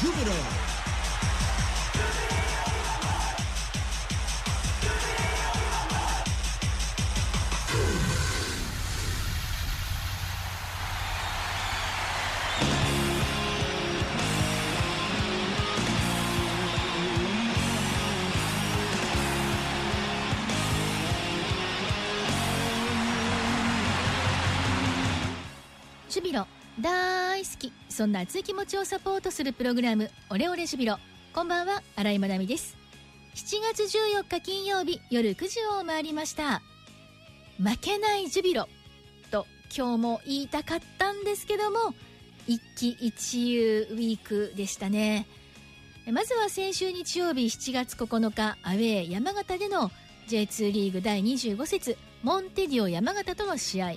Júbilo. ジュビロ大好き。そんな熱い気持ちをサポートするプログラムオレオレジュビロ。こんばんは新井まなみです。7月14日金曜日夜9時を回りました。負けないジュビロ。と今日も言いたかったんですけども一喜一憂ウィークでしたね。まずは先週日曜日7月9日アウェー山形での J2 リーグ第25節モンテディオ山形との試合。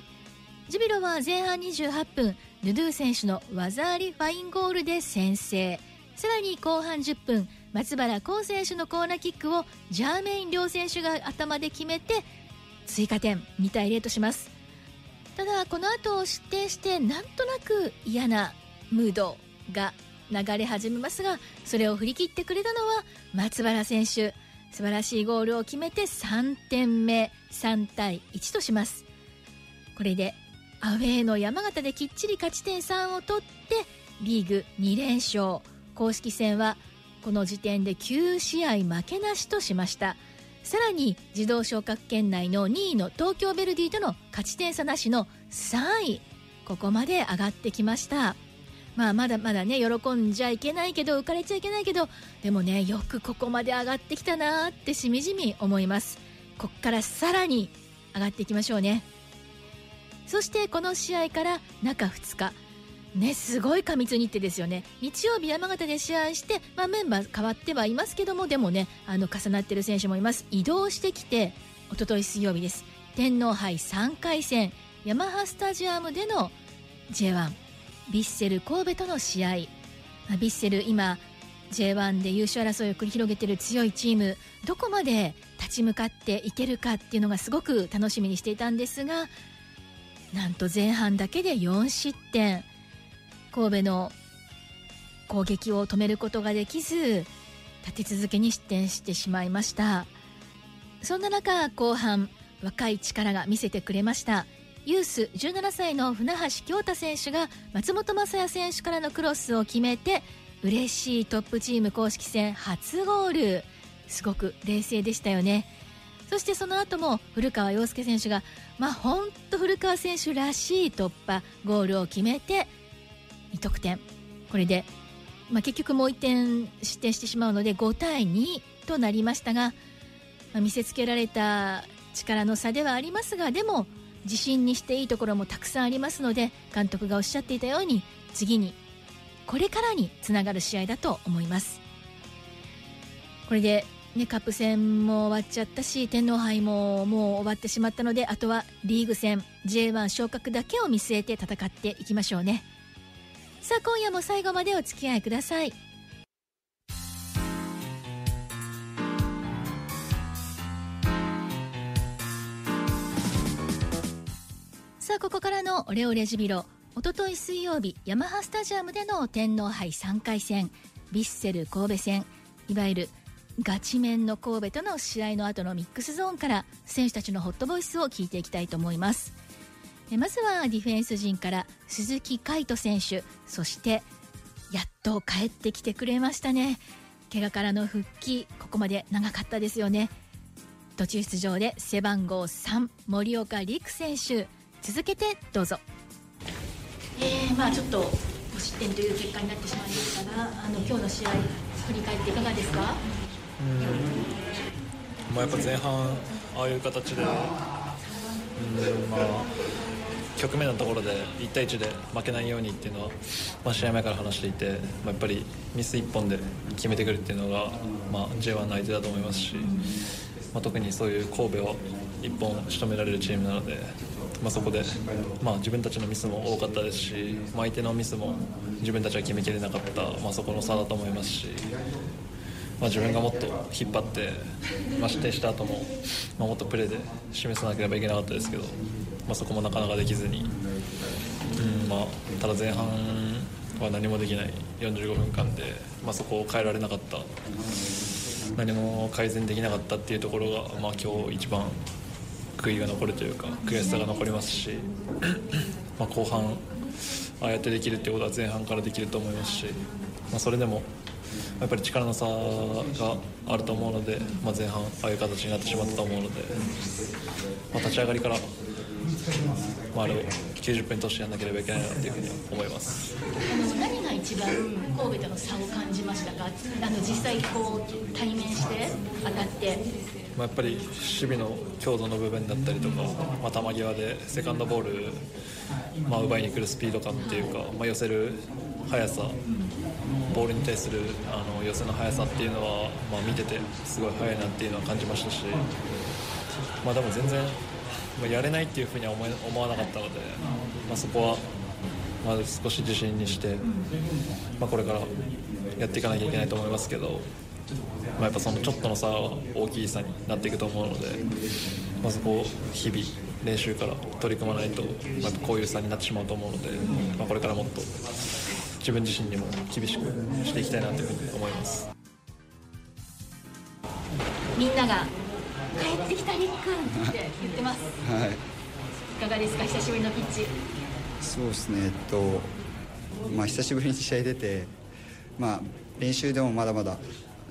ジュビロは前半28分ヌドゥ選手の技ありファインゴールで先制。さらに後半10分松原幸選手のコーナーキックをジャーメイン両選手が頭で決めて追加点2対0とします。ただこの後失点してなんとなく嫌なムードが流れ始めますがそれを振り切ってくれたのは松原選手。素晴らしいゴールを決めて3点目3対1とします。これでアウェーの山形できっちり勝ち点3を取ってリーグ2連勝。公式戦はこの時点で9試合負けなしとしました。さらに自動昇格圏内の2位の東京ヴェルディとの勝ち点差なしの3位。ここまで上がってきました。まあまだまだね喜んじゃいけないけど浮かれちゃいけないけどでもねよくここまで上がってきたなってしみじみ思います。こっからさらに上がっていきましょうね。そしてこの試合から中2日。ね、すごい過密日程ですよね。日曜日山形で試合して、まあ、メンバー変わってはいますけどもでもねあの重なってる選手もいます。移動してきて一昨日水曜日です。天皇杯3回戦ヤマハスタジアムでの J1 ヴィッセル神戸との試合。ヴィッセル今 J1 で優勝争いを繰り広げている強いチーム。どこまで立ち向かっていけるかっていうのがすごく楽しみにしていたんですがなんと前半だけで4失点。神戸の攻撃を止めることができず立て続けに失点してしまいました。そんな中後半若い力が見せてくれました。ユース17歳の船橋京太選手が松本雅也選手からのクロスを決めて嬉しいトップチーム公式戦初ゴール。すごく冷静でしたよね。そしてその後も古川陽介選手がまあ本当古川選手らしい突破ゴールを決めて2得点。これで、まあ、結局もう1点失点してしまうので5対2となりましたが、まあ、見せつけられた力の差ではありますがでも自信にしていいところもたくさんありますので監督がおっしゃっていたように次にこれからにつながる試合だと思います。これでね、カップ戦も終わっちゃったし天皇杯ももう終わってしまったのであとはリーグ戦 J1 昇格だけを見据えて戦っていきましょうね。さあ今夜も最後までお付き合いください。さあここからのオレオレジビロ。おととい水曜日ヤマハスタジアムでの天皇杯3回戦ヴィッセル神戸戦。いわゆるガチメンの神戸との試合の後のミックスゾーンから選手たちのホットボイスを聞いていきたいと思います。まずはディフェンス陣から鈴木海斗選手そしてやっと帰ってきてくれましたね。怪我からの復帰ここまで長かったですよね。途中出場で背番号3森岡陸選手。続けてどうぞ。えー、まあちょっと失点という結果になってしまいましたがあの今日の試合振り返っていかがですか？まあ、やっぱ前半ああいう形で、うんまあ、局面のところで1対1で負けないようにっていうのは、まあ、試合前から話していて、まあ、やっぱりミス1本で決めてくるっていうのが、まあ、J1 の相手だと思いますし、まあ、特にそういう神戸を1本仕留められるチームなので、まあ、そこで、まあ、自分たちのミスも多かったですし、まあ、相手のミスも自分たちは決めきれなかった、まあ、そこの差だと思いますし。まあ、自分がもっと引っ張って、まあ、失点した後も、まあ、もっとプレーで示さなければいけなかったですけど、まあ、そこもなかなかできずに、うんまあ、ただ前半は何もできない45分間で、まあ、そこを変えられなかった。何も改善できなかったっていうところが、まあ、今日一番悔いが残るというか悔しさが残りますし まあ後半ああやってできるっていうことは前半からできると思いますし、まあ、それでもやっぱり力の差があると思うので、まあ、前半ああいう形になってしまったと思うので、まあ、立ち上がりから、まあ、あれを90分通してやらなければいけないなというふうに思います。あの何が一番神戸との差を感じましたか？あの実際こう対面して当たって。まあ、やっぱり守備の強度の部分だったりとか、まあ、球際でセカンドボール、まあ、奪いに来るスピード感っていうか、まあ、寄せる速さボールに対するあの寄せの速さっていうのは、まあ、見ててすごい速いなっていうのは感じましたし、まあ、でも全然、まあ、やれないっていうふうには思思わなかったので、まあ、そこはまず少し自信にして、まあ、これからやっていかなきゃいけないと思いますけど。まあ、やっぱそのちょっとの差は大きい差になっていくと思うので、まあ、そこを日々練習から取り組まないと、まあ、こういう差になってしまうと思うので、まあ、これからもっと自分自身にも厳しくしていきたいなというふうに思います。みんなが「帰ってきたりっくん」って言ってます。はい。いかがですか久しぶりのピッチ。そうですねえっとまあ久しぶりに試合出てまあ練習でもまだまだ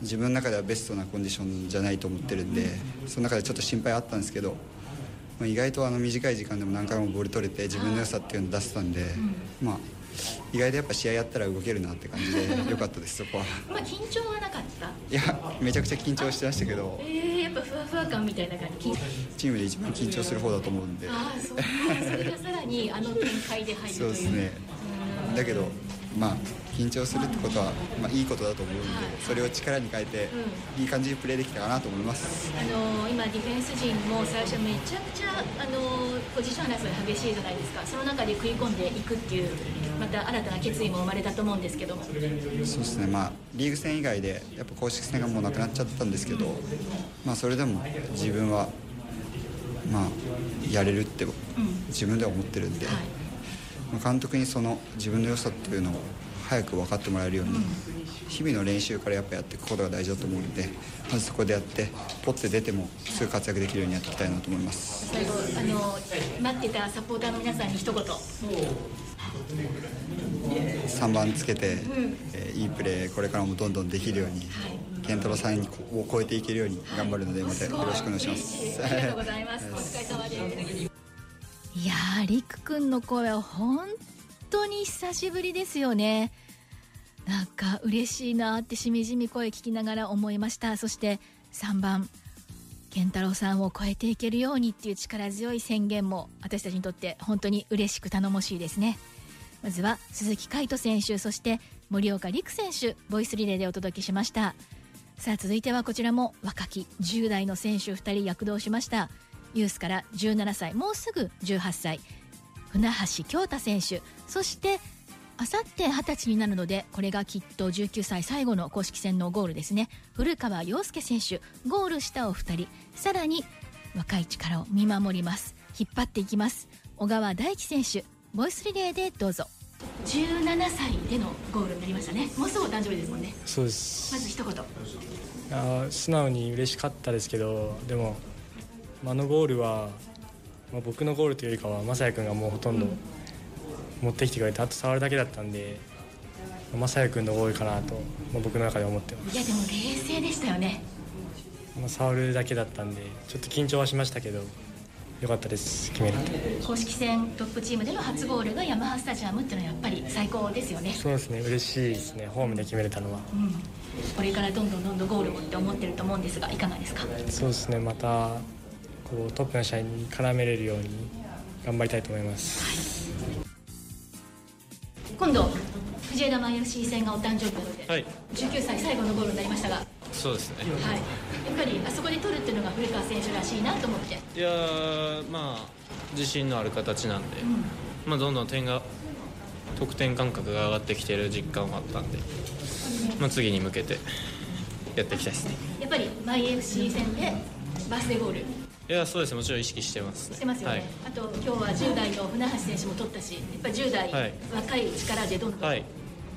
自分の中ではベストなコンディションじゃないと思ってるんでその中でちょっと心配あったんですけど、まあ、意外とあの短い時間でも何回もボール取れて自分の良さっていうのを出せたんで、まあ意外とやっぱ試合やったら動けるなって感じで 良かったですそこは。まあ緊張はなかった？いやめちゃくちゃ緊張してましたけど。えー、やっぱふわふわ感みたいな感じ？緊チームで一番緊張する方だと思うんで。ああそう。かそれがさらにあの展開で入るという。そうですねだけどまあ緊張するってことは、まあ、いいことだと思うんでそれを力に変えていい感じにプレーできたかなと思います。あの今ディフェンス陣も最初めちゃくちゃあのポジション争い激しいじゃないですか。その中で食い込んでいくっていうまた新たな決意も生まれたと思うんですけども。そうですね。まあリーグ戦以外でやっぱ公式戦がもうなくなっちゃったんですけど、まあ、それでも自分はまあやれるって自分では思ってるんで、はい。まあ監督にその自分の良さっていうのを早く分かってもらえるように、日々の練習からやっぱやっていくことが大事だと思うのでまずそこでやってポッて出てもすぐ活躍できるようにやっていきたいなと思います。最後あの待ってたサポーターの皆さんに一言。3番つけて、えーいいプレーこれからもどんどんできるように、健太郎さんを超えていけるように頑張るのでまたよろしくお願いします。ありがとうございます。お疲れ様ですいやーりくくんの声は本当に久しぶりですよね。なんか嬉しいなってしみじみ声聞きながら思いました。そして3番健太郎さんを超えていけるようにっていう力強い宣言も私たちにとって本当に嬉しく頼もしいですね。まずは鈴木海斗選手そして森岡陸選手ボイスリレーでお届けしました。さあ続いてはこちらも若き10代の選手2人躍動しました。ユースから17歳もうすぐ18歳船橋京太選手。そしてあさって20歳になるのでこれがきっと19歳最後の公式戦のゴールですね。古川陽介選手ゴールしたお二人。さらに若い力を見守ります。引っ張っていきます。小川大輝選手ボイスリレーでどうぞ。17歳でのゴールになりましたね。もうすぐお誕生日ですもんね。そうです。まず一言。あー素直に嬉しかったですけどでもあのゴールは、まあ、僕のゴールというよりかは雅也君がもうほとんど持ってきてくれてあと触るだけだったんで雅也君のゴールかなと、まあ、僕の中で思ってます、いやでも冷静でしたよね。まあ、触るだけだったんでちょっと緊張はしましたけどよかったです決めれて公式戦トップチームでの初ゴールがヤマハスタジアムっていうのはやっぱり最高ですよね。そうですね嬉しいですねホームで決めれたのは。うん。これからどんどんどんどんゴールをって思ってると思うんですがいかがですか？そうですねまたこうトップの試合に絡めれるように頑張りたいと思います、今度藤枝前 FC 戦がお誕生日なので、はい。19歳最後のゴールになりましたが、はい、そうですね。やっぱりあそこで取るっていうのが古川選手らしいなと思って。いやーまあ自信のある形なんで、まあ、どんどん点が得点感覚が上がってきてる実感はあったんで、まあ、次に向けてやっていきたいですね。やっぱり前 FC 戦でバースデーゴールいやそうですね。もちろん意識してますね。してますよね、はい。あと今日は10代の船橋選手も取ったしやっぱり10代、はい。若い力でどんどん。はい。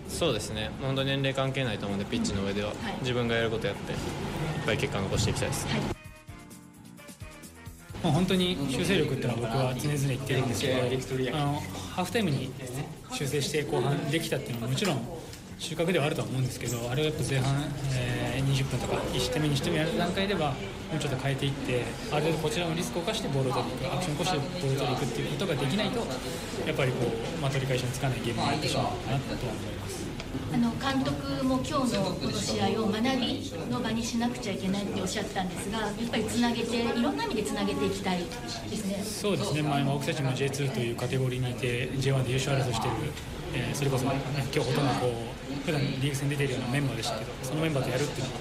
そうですね。本当に年齢関係ないと思うんでピッチの上では、自分がやることやっていっぱい結果残していきたいです、まあ、本当に修正力っていうのは僕は常々言ってるんですけどあのハーフタイムに、ね、修正して後半できたっていうのはもちろん収穫ではあるとは思うんですけどあれをやっぱ前半、えー、20分とか1失点目にしてもやる段階ではもうちょっと変えていってある程度こちらのリスクを冒してボールを取りに行くアクションを起こしてボールを取りに行くっていうことができないとやっぱりこう、まあ、取り返しのつかないゲームになってしまうかなとは思います。あの監督も今日のこの試合を学びの場にしなくちゃいけないっておっしゃったんですがやっぱりつなげていろんな意味でつなげていきたいですねそうですね、まあ、今僕たちも J2 というカテゴリーにいて J1 で優勝争いしている、えー、それこそ、ね、今日ほとんどこう普段リーグ戦出ているようなメンバーでしたけどそのメンバーとやるっていうのは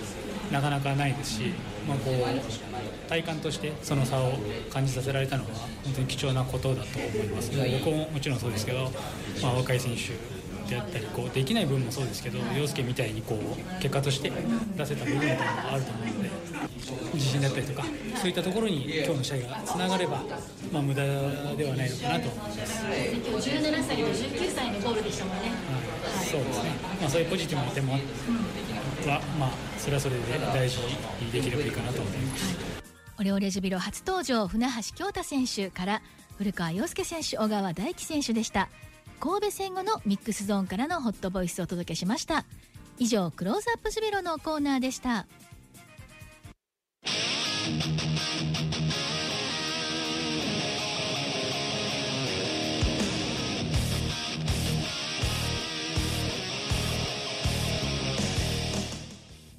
なかなかないですし、まあ、こう体感としてその差を感じさせられたのは本当に貴重なことだと思います。僕ももちろんそうですけど、まあ、若い選手であったりこうできない部分もそうですけど陽介みたいにこう結果として出せた部分というのがあると思うので自信だったりとかそういったところに今日の試合がつながれば、まあ、無駄ではないのかなと思います。今日17歳と19歳のゴールでしたもんね、はい、そうですね、まあ、そういうポジティブな点もは、まあ、それはそれで大事にできればいいかなと思います。オレオレジュビロ初登場船橋京太選手から古川陽介選手小川大輝選手でした神戸戦後のミックスゾーンからのホットボイスをお届けしました。以上クローズアップジュビロのコーナーでした。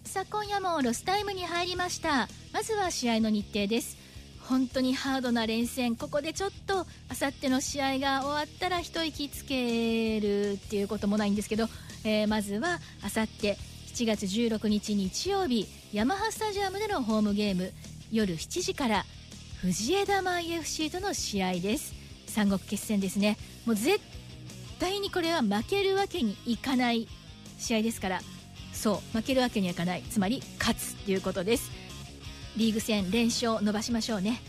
さあ今夜もロスタイムに入りました。まずは試合の日程です。本当にハードな連戦ここでちょっとあさっての試合が終わったら一息つけるっていうこともないんですけど、えー、まずはあさって7月16日日曜日ヤマハスタジアムでのホームゲーム夜7時から藤枝舞 FC との試合です。三国決戦ですね。もう絶対にこれは負けるわけにいかない試合ですから。そう負けるわけにはいかない。つまり勝つということです。リーグ戦連勝伸ばしましょうね。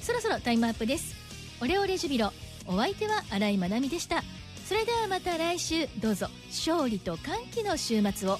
そろそろタイムアップです。オレオレジュビロお相手は新井まなみでした。それではまた来週。どうぞ。勝利と歓喜の週末を。